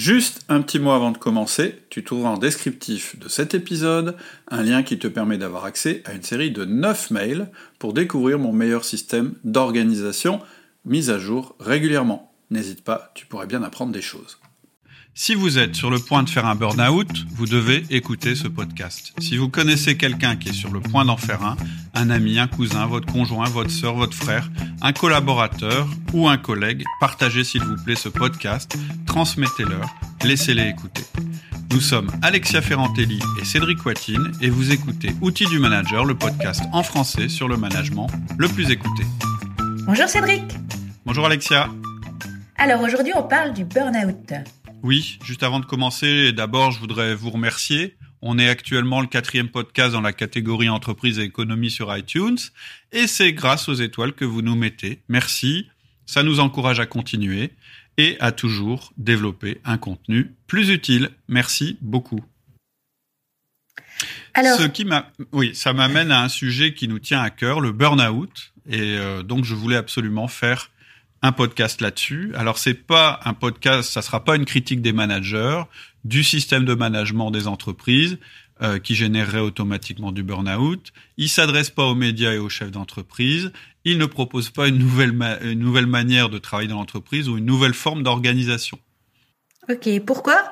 Juste un petit mot avant de commencer, tu trouveras en descriptif de cet épisode un lien qui te permet d'avoir accès à une série de 9 mails pour découvrir mon meilleur système d'organisation mis à jour régulièrement. N'hésite pas, tu pourrais bien apprendre des choses. Si vous êtes sur le point de faire un burn-out, vous devez écouter ce podcast. Si vous connaissez quelqu'un qui est sur le point d'en faire un, un ami, un cousin, votre conjoint, votre sœur, votre frère, un collaborateur ou un collègue, partagez s'il vous plaît ce podcast, transmettez-leur, laissez-les écouter. Nous sommes Alexia Ferrantelli et Cédric Watine et vous écoutez Outils du Manager, le podcast en français sur le management le plus écouté. Bonjour Cédric. Bonjour Alexia. Alors aujourd'hui on parle du burn-out. Oui, juste avant de commencer, d'abord, je voudrais vous remercier. On est actuellement le quatrième podcast dans la catégorie entreprise et économie sur iTunes, et c'est grâce aux étoiles que vous nous mettez. Merci, ça nous encourage à continuer et à toujours développer un contenu plus utile. Merci beaucoup. Alors, Ce qui m'a, oui, ça m'amène à un sujet qui nous tient à cœur, le burn-out, et euh, donc je voulais absolument faire un podcast là-dessus. Alors c'est pas un podcast, ça sera pas une critique des managers, du système de management des entreprises euh, qui générerait automatiquement du burn-out. Il s'adresse pas aux médias et aux chefs d'entreprise. Il ne propose pas une nouvelle une nouvelle manière de travailler dans l'entreprise ou une nouvelle forme d'organisation. Ok, pourquoi?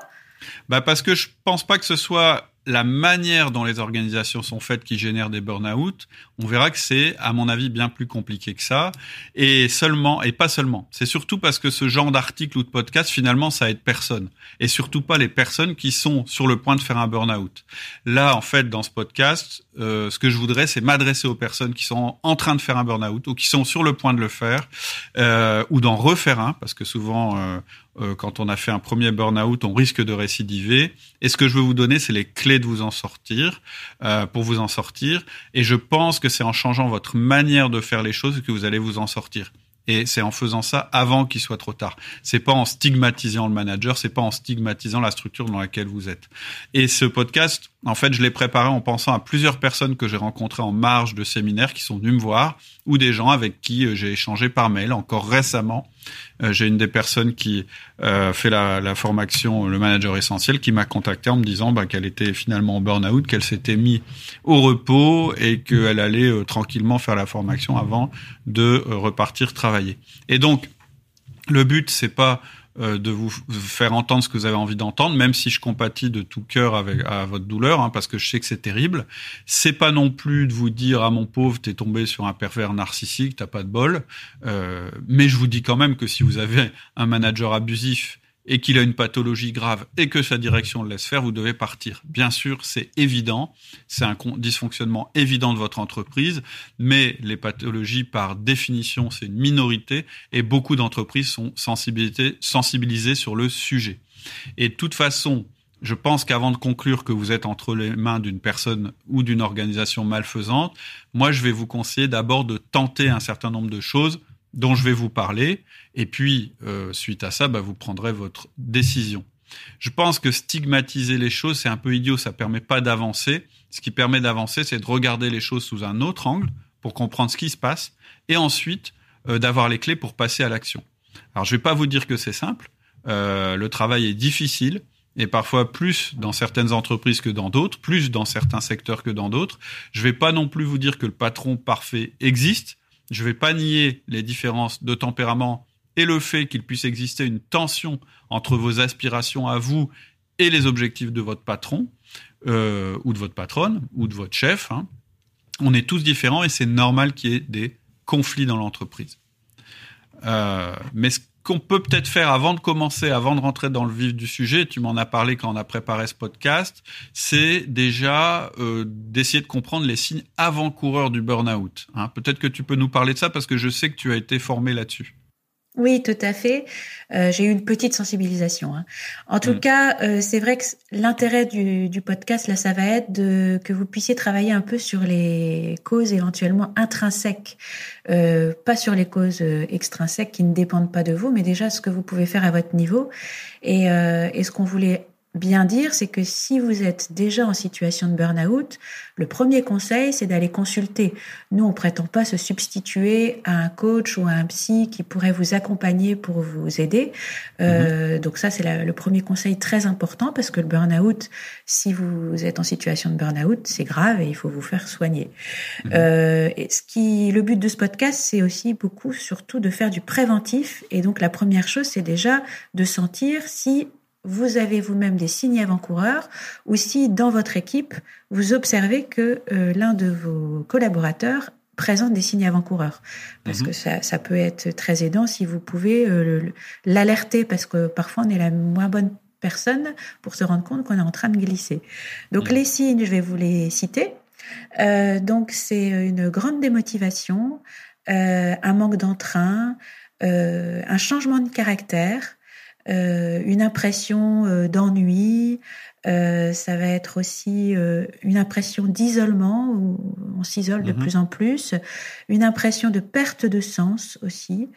Bah parce que je pense pas que ce soit la manière dont les organisations sont faites qui génèrent des burn-out, on verra que c'est, à mon avis, bien plus compliqué que ça. Et seulement, et pas seulement. C'est surtout parce que ce genre d'article ou de podcast, finalement, ça aide personne. Et surtout pas les personnes qui sont sur le point de faire un burn-out. Là, en fait, dans ce podcast, euh, ce que je voudrais, c'est m'adresser aux personnes qui sont en train de faire un burn-out ou qui sont sur le point de le faire, euh, ou d'en refaire un, parce que souvent, euh, euh, quand on a fait un premier burn-out, on risque de récidiver. Et ce que je veux vous donner, c'est les clés de vous en sortir, euh, pour vous en sortir. Et je pense que c'est en changeant votre manière de faire les choses que vous allez vous en sortir. Et c'est en faisant ça avant qu'il soit trop tard. C'est pas en stigmatisant le manager, c'est pas en stigmatisant la structure dans laquelle vous êtes. Et ce podcast, en fait, je l'ai préparé en pensant à plusieurs personnes que j'ai rencontrées en marge de séminaires qui sont venues me voir ou des gens avec qui euh, j'ai échangé par mail encore récemment j'ai une des personnes qui euh, fait la, formation le manager essentiel qui m'a contacté en me disant bah, qu'elle était finalement en burn-out, qu'elle s'était mis au repos et qu'elle allait euh, tranquillement faire la formation avant de repartir travailler. Et donc le but c'est pas euh, de vous faire entendre ce que vous avez envie d'entendre, même si je compatis de tout cœur avec à votre douleur, hein, parce que je sais que c'est terrible. C'est pas non plus de vous dire ah mon pauvre t'es tombé sur un pervers narcissique, t'as pas de bol. Euh, mais je vous dis quand même que si vous avez un manager abusif et qu'il a une pathologie grave et que sa direction le laisse faire, vous devez partir. Bien sûr, c'est évident, c'est un dysfonctionnement évident de votre entreprise, mais les pathologies, par définition, c'est une minorité et beaucoup d'entreprises sont sensibilisées sur le sujet. Et de toute façon, je pense qu'avant de conclure que vous êtes entre les mains d'une personne ou d'une organisation malfaisante, moi, je vais vous conseiller d'abord de tenter un certain nombre de choses dont je vais vous parler, et puis euh, suite à ça, bah, vous prendrez votre décision. Je pense que stigmatiser les choses, c'est un peu idiot, ça permet pas d'avancer. Ce qui permet d'avancer, c'est de regarder les choses sous un autre angle pour comprendre ce qui se passe, et ensuite euh, d'avoir les clés pour passer à l'action. Alors je vais pas vous dire que c'est simple, euh, le travail est difficile, et parfois plus dans certaines entreprises que dans d'autres, plus dans certains secteurs que dans d'autres. Je vais pas non plus vous dire que le patron parfait existe, je ne vais pas nier les différences de tempérament et le fait qu'il puisse exister une tension entre vos aspirations à vous et les objectifs de votre patron euh, ou de votre patronne ou de votre chef. Hein. On est tous différents et c'est normal qu'il y ait des conflits dans l'entreprise. Euh, mais ce qu'on peut peut-être faire avant de commencer, avant de rentrer dans le vif du sujet, tu m'en as parlé quand on a préparé ce podcast, c'est déjà euh, d'essayer de comprendre les signes avant-coureurs du burn-out. Hein. Peut-être que tu peux nous parler de ça parce que je sais que tu as été formé là-dessus. Oui, tout à fait. Euh, j'ai eu une petite sensibilisation. Hein. En tout mm. cas, euh, c'est vrai que l'intérêt du, du, podcast, là, ça va être de, que vous puissiez travailler un peu sur les causes éventuellement intrinsèques, euh, pas sur les causes extrinsèques qui ne dépendent pas de vous, mais déjà ce que vous pouvez faire à votre niveau. Et, euh, et ce qu'on voulait bien dire, c'est que si vous êtes déjà en situation de burn-out, le premier conseil, c'est d'aller consulter. Nous, on prétend pas se substituer à un coach ou à un psy qui pourrait vous accompagner pour vous aider. Euh, mhm. Donc ça, c'est le premier conseil très important parce que le burn-out, si vous êtes en situation de burn-out, c'est grave et il faut vous faire soigner. Mhm. Euh, et ce qui, le but de ce podcast, c'est aussi beaucoup, surtout, de faire du préventif. Et donc la première chose, c'est déjà de sentir si vous avez vous-même des signes avant-coureurs ou si dans votre équipe, vous observez que euh, l'un de vos collaborateurs présente des signes avant-coureurs. Parce mhm. que ça, ça, peut être très aidant si vous pouvez euh, l'alerter, parce que parfois on est la moins bonne personne pour se rendre compte qu'on est en train de glisser. Donc mhm. les signes, je vais vous les citer. Euh, donc c'est une grande démotivation, un manque d'entrain, un changement de caractère, une impression euh, d'ennui, euh, ça va être aussi une impression d'isolement, où on s'isole de mhm. plus en plus, une impression de perte de sens aussi,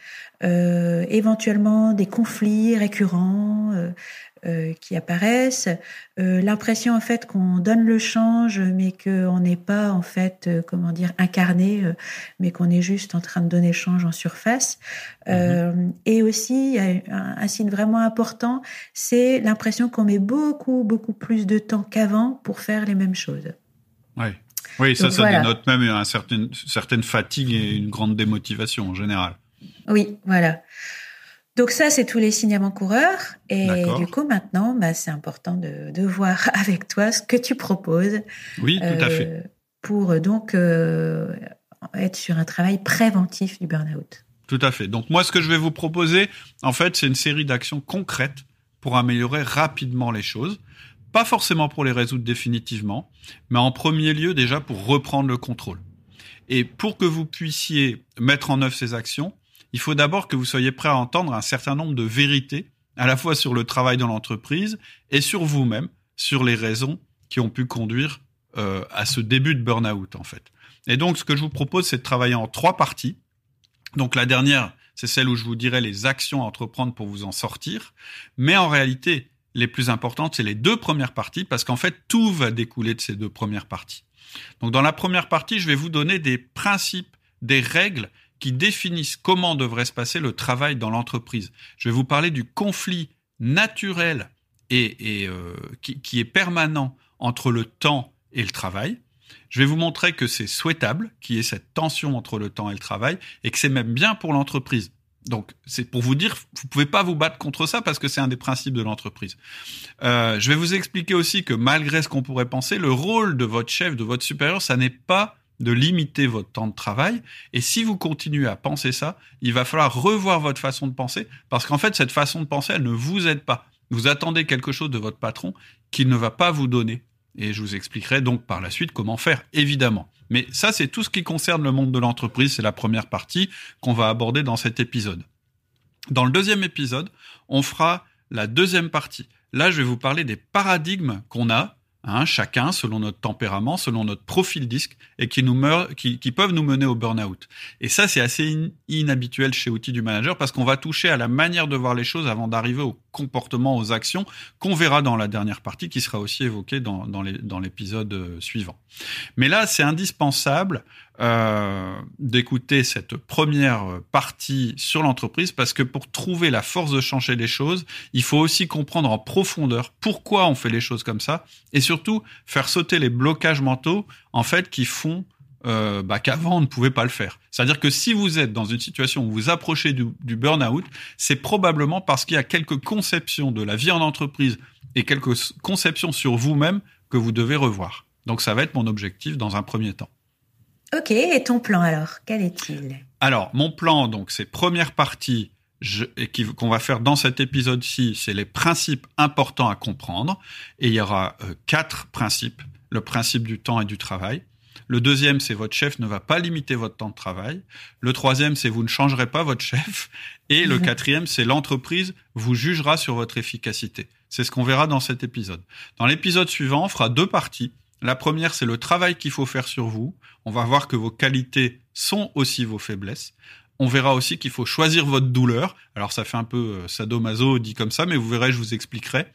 éventuellement des conflits récurrents, euh, qui apparaissent, euh, l'impression en fait qu'on donne le change, mais qu'on n'est pas en fait, euh, comment dire, incarné, mais qu'on est juste en train de donner le change en surface. Mhm. Et aussi, un, un, signe vraiment important, c'est l'impression qu'on met beaucoup, beaucoup plus de temps qu'avant pour faire les mêmes choses. Oui. Oui, ça, ça dénote même une certaine, certaine fatigue et une grande démotivation en général. Oui, voilà. Donc ça, c'est tous les signes avant-coureurs. Et du coup, maintenant, bah, c'est important de, de, voir avec toi ce que tu proposes. Oui, tout à fait. Euh, pour donc euh, être sur un travail préventif du burn-out. Tout à fait. Donc moi, ce que je vais vous proposer, en fait, c'est une série d'actions concrètes pour améliorer rapidement les choses. Pas forcément pour les résoudre définitivement, mais en premier lieu déjà pour reprendre le contrôle. Et pour que vous puissiez mettre en œuvre ces actions, il faut d'abord que vous soyez prêt à entendre un certain nombre de vérités, à la fois sur le travail dans l'entreprise et sur vous-même, sur les raisons qui ont pu conduire euh, à ce début de burn-out en fait. Et donc ce que je vous propose, c'est de travailler en trois parties. Donc la dernière, c'est celle où je vous dirai les actions à entreprendre pour vous en sortir. Mais en réalité, les plus importantes, c'est les deux premières parties, parce qu'en fait, tout va découler de ces deux premières parties. Donc dans la première partie, je vais vous donner des principes, des règles qui définissent comment devrait se passer le travail dans l'entreprise. Je vais vous parler du conflit naturel et, euh, qui, est permanent entre le temps et le travail. Je vais vous montrer que c'est souhaitable qu'il y ait cette tension entre le temps et le travail et que c'est même bien pour l'entreprise. Donc, c'est pour vous dire, vous pouvez pas vous battre contre ça parce que c'est un des principes de l'entreprise. Euh, je vais vous expliquer aussi que malgré ce qu'on pourrait penser, le rôle de votre chef, de votre supérieur, ça n'est pas de limiter votre temps de travail. Et si vous continuez à penser ça, il va falloir revoir votre façon de penser, parce qu'en fait, cette façon de penser, elle ne vous aide pas. Vous attendez quelque chose de votre patron qu'il ne va pas vous donner. Et je vous expliquerai donc par la suite comment faire, évidemment. Mais ça, c'est tout ce qui concerne le monde de l'entreprise. C'est la première partie qu'on va aborder dans cet épisode. Dans le deuxième épisode, on fera la deuxième partie. Là, je vais vous parler des paradigmes qu'on a Hein, chacun selon notre tempérament, selon notre profil disque, et qui peuvent nous mener au burn-out. Et ça, c'est assez inhabituel chez Outils du Manager parce qu'on va toucher à la manière de voir les choses avant d'arriver au comportement, aux actions qu'on verra dans la dernière partie, qui sera aussi évoquée dans, l'épisode euh, suivant. Mais là, c'est indispensable euh, d'écouter cette première partie sur l'entreprise parce que pour trouver la force de changer les choses, il faut aussi comprendre en profondeur pourquoi on fait les choses comme ça surtout faire sauter les blocages mentaux en fait qui font euh, bah, qu'avant on ne pouvait pas le faire. C'est-à-dire que si vous êtes dans une situation où vous approchez du, du burn-out, c'est probablement parce qu'il y a quelques conceptions de la vie en entreprise et quelques conceptions sur vous-même que vous devez revoir. Donc ça va être mon objectif dans un premier temps. Ok, et ton plan alors, quel est-il? Alors, mon plan, donc, c'est première partie qu'on va faire dans cet épisode-ci, c'est les principes importants à comprendre. Et il y aura euh, quatre principes. Le principe du temps et du travail. Le deuxième, c'est votre chef ne va pas limiter votre temps de travail. Le troisième, c'est vous ne changerez pas votre chef. Et le quatrième, c'est l'entreprise vous jugera sur votre efficacité. C'est ce qu'on verra dans cet épisode. Dans l'épisode suivant, on fera deux parties. La première, c'est le travail qu'il faut faire sur vous. On va voir que vos qualités sont aussi vos faiblesses. On verra aussi qu'il faut choisir votre douleur. Alors ça fait un peu euh, sadomaso dit comme ça, mais vous verrez, je vous expliquerai.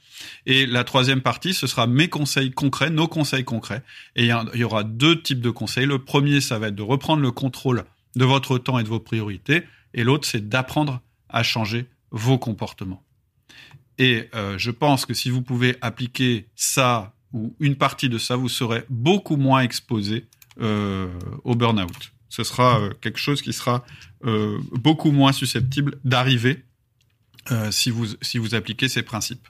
Et la troisième partie, ce sera mes conseils concrets, nos conseils concrets. Et il y, aura deux types de conseils. Le premier, ça va être de reprendre le contrôle de votre temps et de vos priorités. Et l'autre, c'est d'apprendre à changer vos comportements. Et euh, je pense que si vous pouvez appliquer ça ou une partie de ça, vous serez beaucoup moins exposé euh, au burn-out ce sera euh, quelque chose qui sera euh, beaucoup moins susceptible d'arriver euh, si, vous, si vous appliquez ces principes.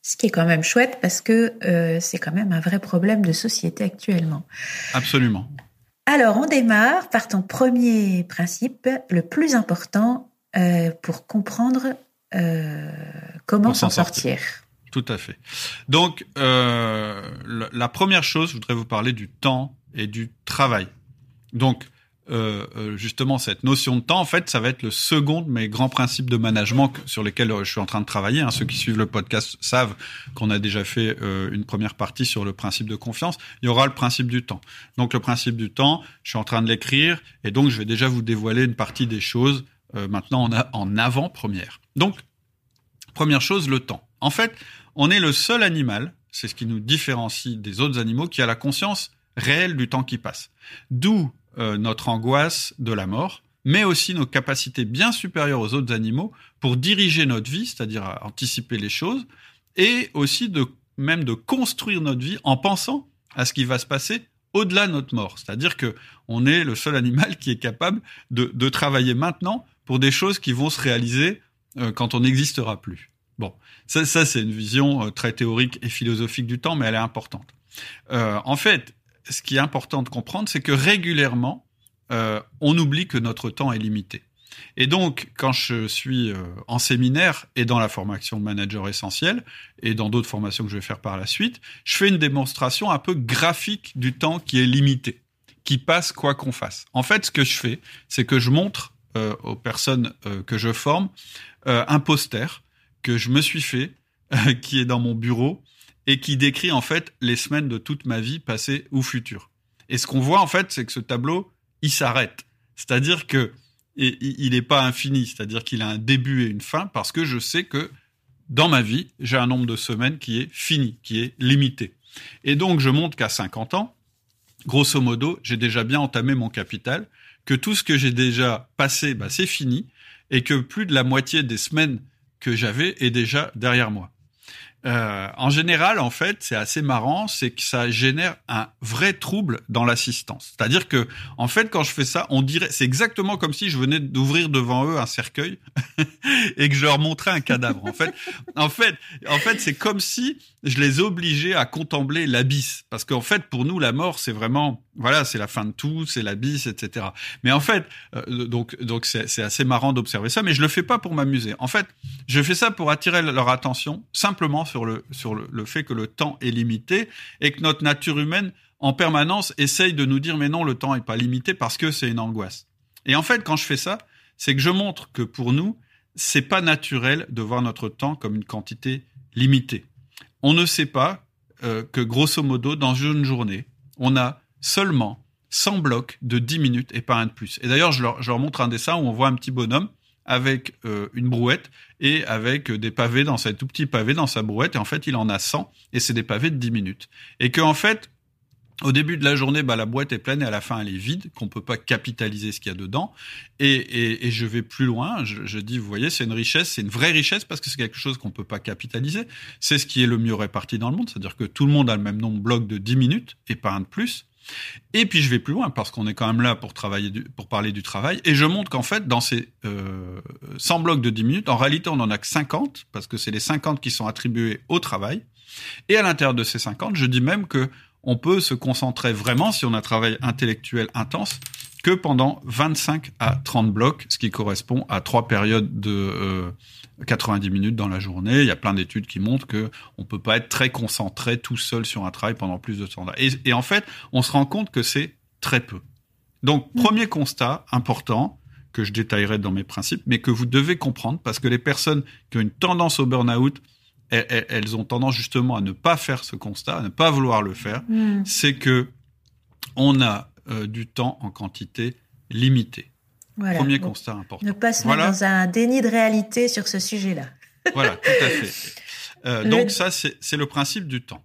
Ce qui est quand même chouette parce que c'est quand même un vrai problème de société actuellement. Absolument. Alors, on démarre par ton premier principe, le plus important pour comprendre comment s'en sortir. Tout à fait. Donc, la première chose, je voudrais vous parler du temps et du travail. Donc, euh, euh, justement cette notion de temps, en fait, ça va être le second de mes grands principes de management sur lesquels euh, je suis en train de travailler. Hein. Ceux qui suivent le podcast savent qu'on a déjà fait une première partie sur le principe de confiance. Il y aura le principe du temps. Donc le principe du temps, je suis en train de l'écrire et donc je vais déjà vous dévoiler une partie des choses maintenant en, en avant-première. Donc, première chose, le temps. En fait, on est le seul animal, c'est ce qui nous différencie des autres animaux, qui a la conscience réelle du temps qui passe. D'où euh, notre angoisse de la mort, mais aussi nos capacités bien supérieures aux autres animaux pour diriger notre vie, c'est-à-dire anticiper les choses, et aussi de même de construire notre vie en pensant à ce qui va se passer au-delà de notre mort. C'est-à-dire que on est le seul animal qui est capable de, travailler maintenant pour des choses qui vont se réaliser euh, quand on n'existera plus. Bon, ça, ça c'est une vision euh, très théorique et philosophique du temps, mais elle est importante. en fait, ce qui est important de comprendre, c'est que régulièrement, euh, on oublie que notre temps est limité. Et donc, quand je suis euh, en séminaire et dans la formation de manager essentiel et dans d'autres formations que je vais faire par la suite, je fais une démonstration un peu graphique du temps qui est limité, qui passe quoi qu'on fasse. En fait, ce que je fais, c'est que je montre euh, aux personnes que je forme un poster que je me suis fait, qui est dans mon bureau et qui décrit en fait les semaines de toute ma vie passée ou future. Et ce qu'on voit en fait, c'est que ce tableau, il s'arrête. C'est-à-dire que il n'est pas infini, c'est-à-dire qu'il a un début et une fin parce que je sais que dans ma vie, j'ai un nombre de semaines qui est fini, qui est limité. Et donc je montre qu'à 50 ans, grosso modo, j'ai déjà bien entamé mon capital, que tout ce que j'ai déjà passé, bah, c'est fini, et que plus de la moitié des semaines que j'avais est déjà derrière moi. Euh, en général, en fait, c'est assez marrant, c'est que ça génère un vrai trouble dans l'assistance. C'est-à-dire que, en fait, quand je fais ça, on dirait, c'est exactement comme si je venais d'ouvrir devant eux un cercueil et que je leur montrais un cadavre. En fait, en fait, en fait, c'est comme si je les obligeais à contempler l'abysse. Parce qu'en fait, pour nous, la mort, c'est vraiment, voilà, c'est la fin de tout, c'est l'abysse, etc. Mais en fait, euh, donc, donc c'est assez marrant d'observer ça, mais je le fais pas pour m'amuser. En fait, je fais ça pour attirer leur attention simplement le, sur le, fait que le temps est limité et que notre nature humaine, en permanence, essaye de nous dire, mais non, le temps est pas limité parce que c'est une angoisse. Et en fait, quand je fais ça, c'est que je montre que pour nous, c'est pas naturel de voir notre temps comme une quantité limitée. On ne sait pas euh, que grosso modo, dans une journée, on a seulement 100 blocs de 10 minutes et pas un de plus. Et d'ailleurs, je je leur montre un dessin où on voit un petit bonhomme avec euh, une brouette et avec des pavés dans sa tout petit pavé dans sa brouette et en fait il en a 100 et c'est des pavés de 10 minutes et que en fait au début de la journée, bah, la boîte est pleine et à la fin, elle est vide, qu'on peut pas capitaliser ce qu'il y a dedans. Et, et, et, je vais plus loin. Je, je dis, vous voyez, c'est une richesse, c'est une vraie richesse parce que c'est quelque chose qu'on peut pas capitaliser. C'est ce qui est le mieux réparti dans le monde. C'est-à-dire que tout le monde a le même nombre de blocs de 10 minutes et pas un de plus. Et puis je vais plus loin parce qu'on est quand même là pour travailler, pour parler du travail. Et je montre qu'en fait, dans ces euh, 100 blocs de 10 minutes, en réalité, on en a que 50 parce que c'est les 50 qui sont attribués au travail. Et à l'intérieur de ces 50, je dis même que on peut se concentrer vraiment, si on a un travail intellectuel intense, que pendant 25 à 30 blocs, ce qui correspond à trois périodes de euh, 90 minutes dans la journée. Il y a plein d'études qui montrent que on peut pas être très concentré tout seul sur un travail pendant plus de temps. Et, et en fait, on se rend compte que c'est très peu. Donc, mm. premier constat important que je détaillerai dans mes principes, mais que vous devez comprendre parce que les personnes qui ont une tendance au burn-out, elles, ont tendance justement à ne pas faire ce constat, à ne pas vouloir le faire. Mm. C'est que on a euh, du temps en quantité limitée. Premier constat important. Ne pas se mettre dans un déni de réalité sur ce sujet-là. voilà, tout à fait. Euh, donc ça, c'est le principe du temps.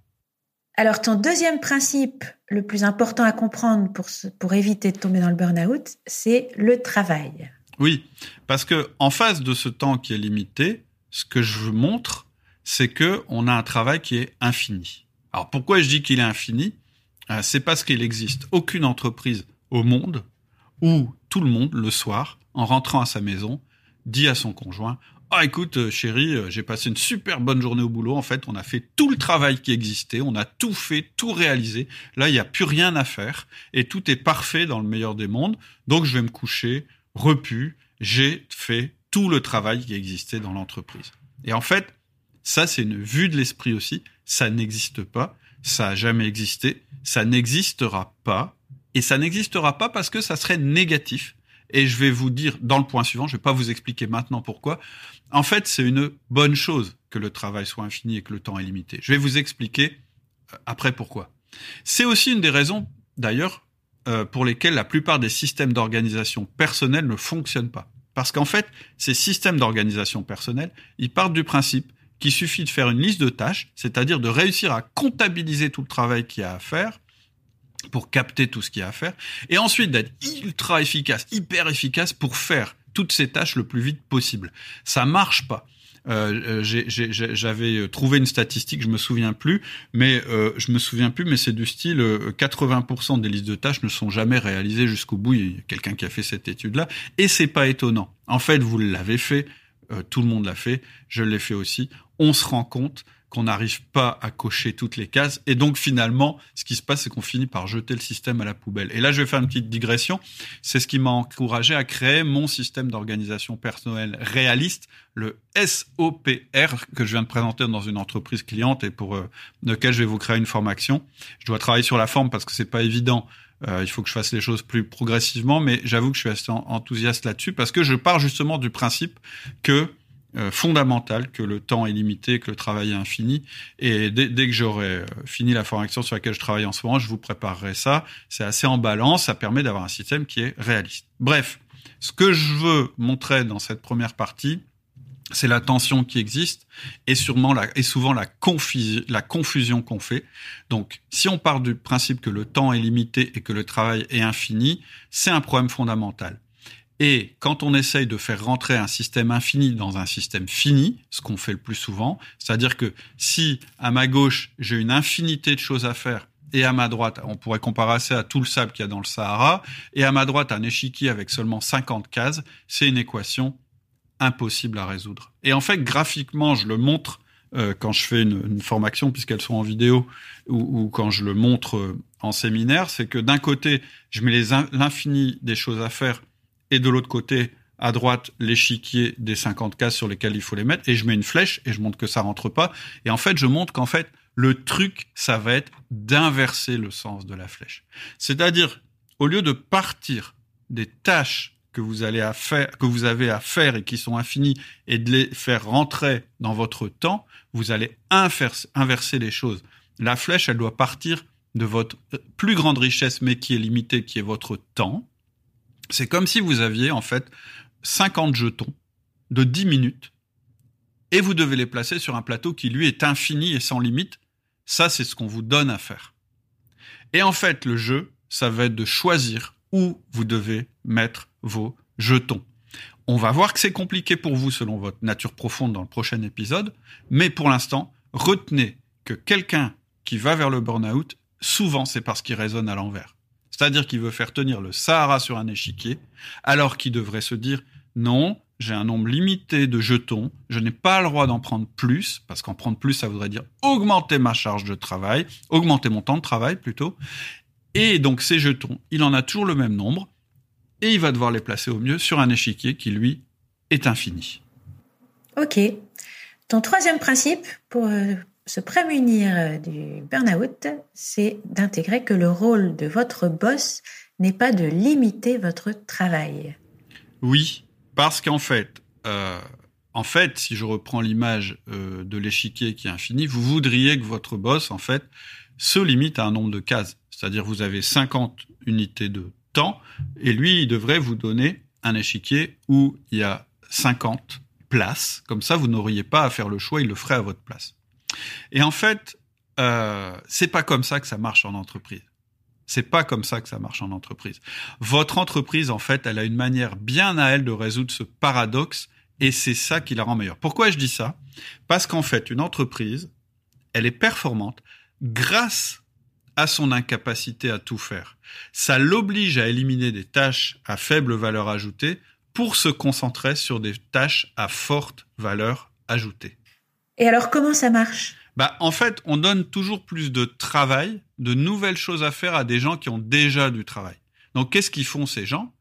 Alors, ton deuxième principe, le plus important à comprendre pour, pour éviter de tomber dans le burn-out, c'est le travail. Oui, parce que en face de ce temps qui est limité, ce que je vous montre, c'est que on a un travail qui est infini. Alors pourquoi je dis qu'il est infini? C'est parce qu'il n'existe aucune entreprise au monde où tout le monde, le soir, en rentrant à sa maison, dit à son conjoint ah écoute euh, chérie, euh, j'ai passé une super bonne journée au boulot. En fait, on a fait tout le travail qui existait, on a tout fait, tout réalisé. Là, il n'y a plus rien à faire et tout est parfait dans le meilleur des mondes. Donc je vais me coucher repu. J'ai fait tout le travail qui existait dans l'entreprise. Et en fait, ça c'est une vue de l'esprit aussi. Ça n'existe pas, ça a jamais existé, ça n'existera pas et ça n'existera pas parce que ça serait négatif. Et je vais vous dire dans le point suivant, je vais pas vous expliquer maintenant pourquoi. En fait, c'est une bonne chose que le travail soit infini et que le temps est limité. Je vais vous expliquer euh, après pourquoi. C'est aussi une des raisons, d'ailleurs, euh, pour lesquelles la plupart des systèmes d'organisation personnelle ne fonctionnent pas. Parce qu'en fait, ces systèmes d'organisation personnelle, ils partent du principe qu'il suffit de faire une liste de tâches, c'est-à-dire de réussir à comptabiliser tout le travail qu'il y a à faire, pour capter tout ce qu'il y a à faire, et ensuite d'être ultra efficace, hyper efficace pour faire toutes ces tâches le plus vite possible. Ça marche pas. Euh, euh j'avais euh, trouvé une statistique, je me souviens plus, mais je me souviens plus, mais c'est du style 80% euh, des listes de tâches ne sont jamais réalisées jusqu'au bout. Il y a quelqu'un qui a fait cette étude-là, et c'est pas étonnant. En fait, vous l'avez fait, tout le monde l'a fait, je l'ai fait aussi. On se rend compte qu'on n'arrive pas à cocher toutes les cases. Et donc finalement, ce qui se passe, c'est qu'on finit par jeter le système à la poubelle. Et là, je vais faire une petite digression. C'est ce qui m'a encouragé à créer mon système d'organisation personnelle réaliste, le SOPR, que je viens de présenter dans une entreprise cliente et pour euh, lequel je vais vous créer une formation. Je dois travailler sur la forme parce que c'est pas évident. Euh, il faut que je fasse les choses plus progressivement, mais j'avoue que je suis assez enthousiaste là-dessus parce que je pars justement du principe que euh, fondamental que le temps est limité, que le travail est infini. Et dès, que j'aurai euh, fini la formation sur laquelle je travaille en ce moment, je vous préparerai ça. C'est assez en balance, ça permet d'avoir un système qui est réaliste. Bref, ce que je veux montrer dans cette première partie, c'est la tension qui existe et sûrement la, et souvent la, la confusion qu'on fait. Donc, si on part du principe que le temps est limité et que le travail est infini, c'est un problème fondamental. Et quand on essaye de faire rentrer un système infini dans un système fini, ce qu'on fait le plus souvent, c'est-à-dire que si à ma gauche j'ai une infinité de choses à faire et à ma droite, on pourrait comparer ça à tout le sable qu'il y a dans le Sahara, et à ma droite un échiquier avec seulement 50 cases, c'est une équation impossible à résoudre. Et en fait, graphiquement, je le montre euh, quand je fais une, formation, puisqu'elles sont en vidéo, ou, quand je le montre euh, en séminaire, c'est que d'un côté, je mets l'infini des choses à faire et de l'autre côté, à droite, l'échiquier des 50 cases sur lesquelles il faut les mettre, et je mets une flèche et je montre que ça rentre pas. Et en fait, je montre qu'en fait, le truc, ça va être d'inverser le sens de la flèche. C'est-à-dire, au lieu de partir des tâches que vous allez à faire, que vous avez à faire et qui sont infinies et de les faire rentrer dans votre temps, vous allez inverser les choses. La flèche, elle doit partir de votre plus grande richesse, mais qui est limitée, qui est votre temps. C'est comme si vous aviez en fait 50 jetons de 10 minutes et vous devez les placer sur un plateau qui lui est infini et sans limite. Ça, c'est ce qu'on vous donne à faire. Et en fait, le jeu, ça va être de choisir où vous devez mettre vos jetons. On va voir que c'est compliqué pour vous selon votre nature profonde dans le prochain épisode, mais pour l'instant, retenez que quelqu'un qui va vers le burn-out, souvent c'est parce qu'il résonne à l'envers. C'est-à-dire qu'il veut faire tenir le Sahara sur un échiquier, alors qu'il devrait se dire non, j'ai un nombre limité de jetons, je n'ai pas le droit d'en prendre plus, parce qu'en prendre plus, ça voudrait dire augmenter ma charge de travail, augmenter mon temps de travail plutôt. Et donc ces jetons, il en a toujours le même nombre, et il va devoir les placer au mieux sur un échiquier qui, lui, est infini. Ok. Ton troisième principe pour euh, se prémunir euh, du burn-out, c'est d'intégrer que le rôle de votre boss n'est pas de limiter votre travail. Oui, parce qu'en fait, euh, en fait, si je reprends l'image euh, de l'échiquier qui est infini, vous voudriez que votre boss, en fait, se limite à un nombre de cases. C'est-à-dire, vous avez 50 unités de temps, et lui, il devrait vous donner un échiquier où il y a 50 places. Comme ça, vous n'auriez pas à faire le choix, il le ferait à votre place. Et en fait, euh, c'est pas comme ça que ça marche en entreprise. C'est pas comme ça que ça marche en entreprise. Votre entreprise, en fait, elle a une manière bien à elle de résoudre ce paradoxe et c'est ça qui la rend meilleure. Pourquoi je dis ça? Parce qu'en fait, une entreprise, elle est performante grâce à son incapacité à tout faire. Ça l'oblige à éliminer des tâches à faible valeur ajoutée pour se concentrer sur des tâches à forte valeur ajoutée. Et alors comment ça marche? Bah, en fait, on donne toujours plus de travail, de nouvelles choses à faire à des gens qui ont déjà du travail. Donc, qu'est-ce qu'ils font ces gens?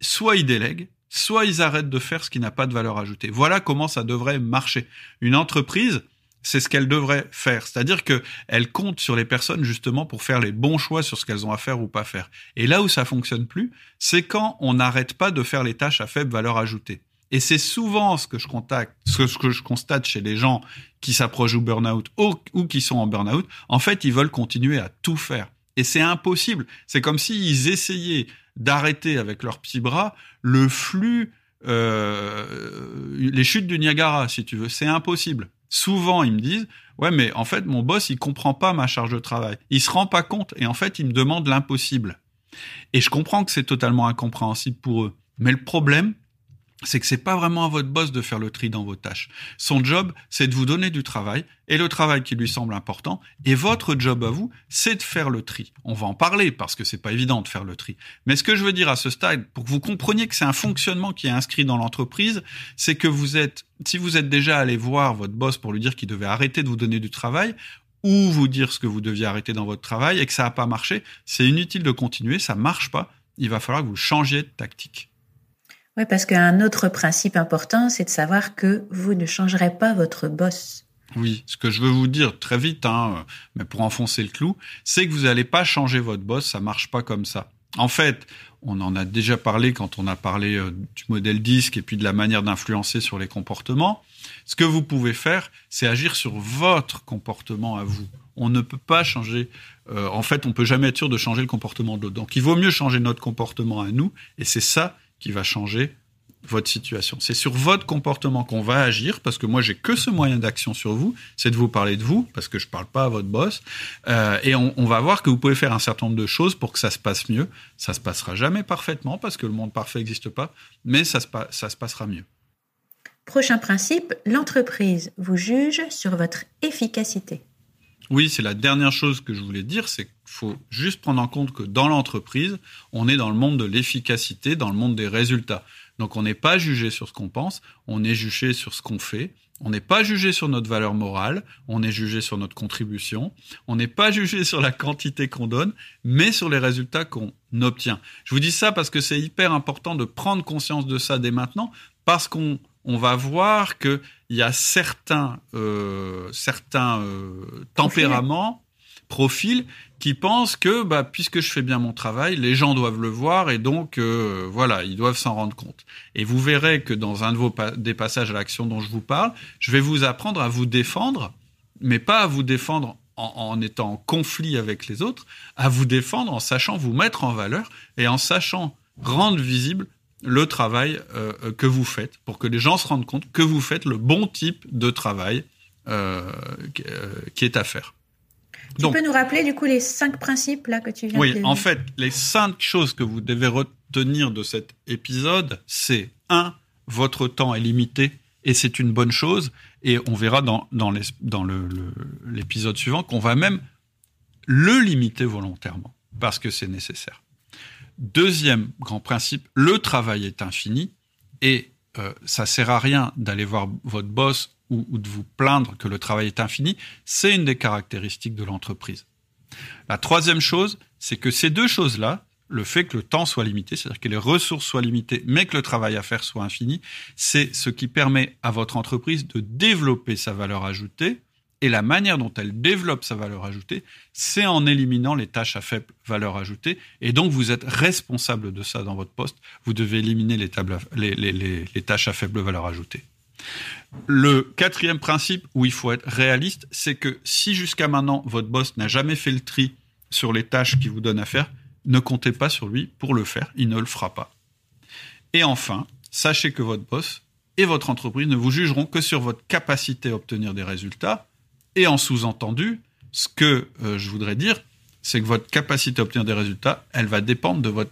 Soit ils délèguent, soit ils arrêtent de faire ce qui n'a pas de valeur ajoutée. Voilà comment ça devrait marcher. Une entreprise, c'est ce qu'elle devrait faire. C'est-à-dire que elle compte sur les personnes justement pour faire les bons choix sur ce qu'elles ont à faire ou pas faire. Et là où ça fonctionne plus, c'est quand on n'arrête pas de faire les tâches à faible valeur ajoutée. Et c'est souvent ce que je contacte, ce que je constate chez les gens qui s'approchent du burn-out ou, ou qui sont en burn-out. En fait, ils veulent continuer à tout faire. Et c'est impossible. C'est comme s'ils essayaient d'arrêter avec leurs petits bras le flux, euh, les chutes du Niagara, si tu veux. C'est impossible. Souvent, ils me disent, ouais, mais en fait, mon boss, il comprend pas ma charge de travail. Il se rend pas compte. Et en fait, il me demande l'impossible. Et je comprends que c'est totalement incompréhensible pour eux. Mais le problème, c'est que c'est pas vraiment à votre boss de faire le tri dans vos tâches. Son job, c'est de vous donner du travail et le travail qui lui semble important. Et votre job à vous, c'est de faire le tri. On va en parler parce que c'est pas évident de faire le tri. Mais ce que je veux dire à ce stade, pour que vous compreniez que c'est un fonctionnement qui est inscrit dans l'entreprise, c'est que vous êtes, si vous êtes déjà allé voir votre boss pour lui dire qu'il devait arrêter de vous donner du travail, ou vous dire ce que vous deviez arrêter dans votre travail et que ça n'a pas marché, c'est inutile de continuer, ça marche pas. Il va falloir que vous changiez de tactique. Oui, parce qu'un autre principe important, c'est de savoir que vous ne changerez pas votre boss. Oui, ce que je veux vous dire très vite, hein, mais pour enfoncer le clou, c'est que vous n'allez pas changer votre boss, ça marche pas comme ça. En fait, on en a déjà parlé quand on a parlé euh, du modèle disque et puis de la manière d'influencer sur les comportements. Ce que vous pouvez faire, c'est agir sur votre comportement à vous. On ne peut pas changer. Euh, en fait, on peut jamais être sûr de changer le comportement de l'autre. Donc, il vaut mieux changer notre comportement à nous, et c'est ça qui va changer votre situation. C'est sur votre comportement qu'on va agir, parce que moi j'ai que ce moyen d'action sur vous, c'est de vous parler de vous, parce que je parle pas à votre boss, euh, et on, on, va voir que vous pouvez faire un certain nombre de choses pour que ça se passe mieux. Ça se passera jamais parfaitement, parce que le monde parfait n'existe pas, mais ça se, ça se passera mieux. Prochain principe, l'entreprise vous juge sur votre efficacité. Oui, c'est la dernière chose que je voulais dire, c'est faut juste prendre en compte que dans l'entreprise, on est dans le monde de l'efficacité, dans le monde des résultats. Donc on n'est pas jugé sur ce qu'on pense, on est jugé sur ce qu'on fait. On n'est pas jugé sur notre valeur morale, on est jugé sur notre contribution, on n'est pas jugé sur la quantité qu'on donne, mais sur les résultats qu'on obtient. Je vous dis ça parce que c'est hyper important de prendre conscience de ça dès maintenant, parce qu'on on va voir qu'il y a certains, euh, certains euh, tempéraments, profils, qui pensent que bah, puisque je fais bien mon travail, les gens doivent le voir et donc euh, voilà, ils doivent s'en rendre compte. Et vous verrez que dans un de vos des passages à l'action dont je vous parle, je vais vous apprendre à vous défendre, mais pas à vous défendre en, étant en conflit avec les autres, à vous défendre en sachant vous mettre en valeur et en sachant rendre visible le travail euh, que vous faites, pour que les gens se rendent compte que vous faites le bon type de travail euh qui est à faire. Tu peux nous rappeler du coup les cinq principes là que tu viens oui, de Oui, en fait, les cinq choses que vous devez retenir de cet épisode, c'est un, votre temps est limité et c'est une bonne chose. Et on verra dans, dans l'épisode suivant qu'on va même le limiter volontairement parce que c'est nécessaire. Deuxième grand principe, le travail est infini et euh, ça sert à rien d'aller voir votre boss ou, ou, de vous plaindre que le travail est infini. C'est une des caractéristiques de l'entreprise. La troisième chose, c'est que ces deux choses-là, le fait que le temps soit limité, c'est-à-dire que les ressources soient limitées, mais que le travail à faire soit infini, c'est ce qui permet à votre entreprise de développer sa valeur ajoutée et la manière dont elle développe sa valeur ajoutée, c'est en éliminant les tâches à faible valeur ajoutée. Et donc, vous êtes responsable de ça dans votre poste. Vous devez éliminer les, tâches à faible valeur ajoutée. Le quatrième principe où il faut être réaliste, c'est que si jusqu'à maintenant votre boss n'a jamais fait le tri sur les tâches qu'il vous donne à faire, ne comptez pas sur lui pour le faire, il ne le fera pas. Et enfin, sachez que votre boss et votre entreprise ne vous jugeront que sur votre capacité à obtenir des résultats. Et en sous-entendu, ce que euh, je voudrais dire, c'est que votre capacité à obtenir des résultats, elle va dépendre de votre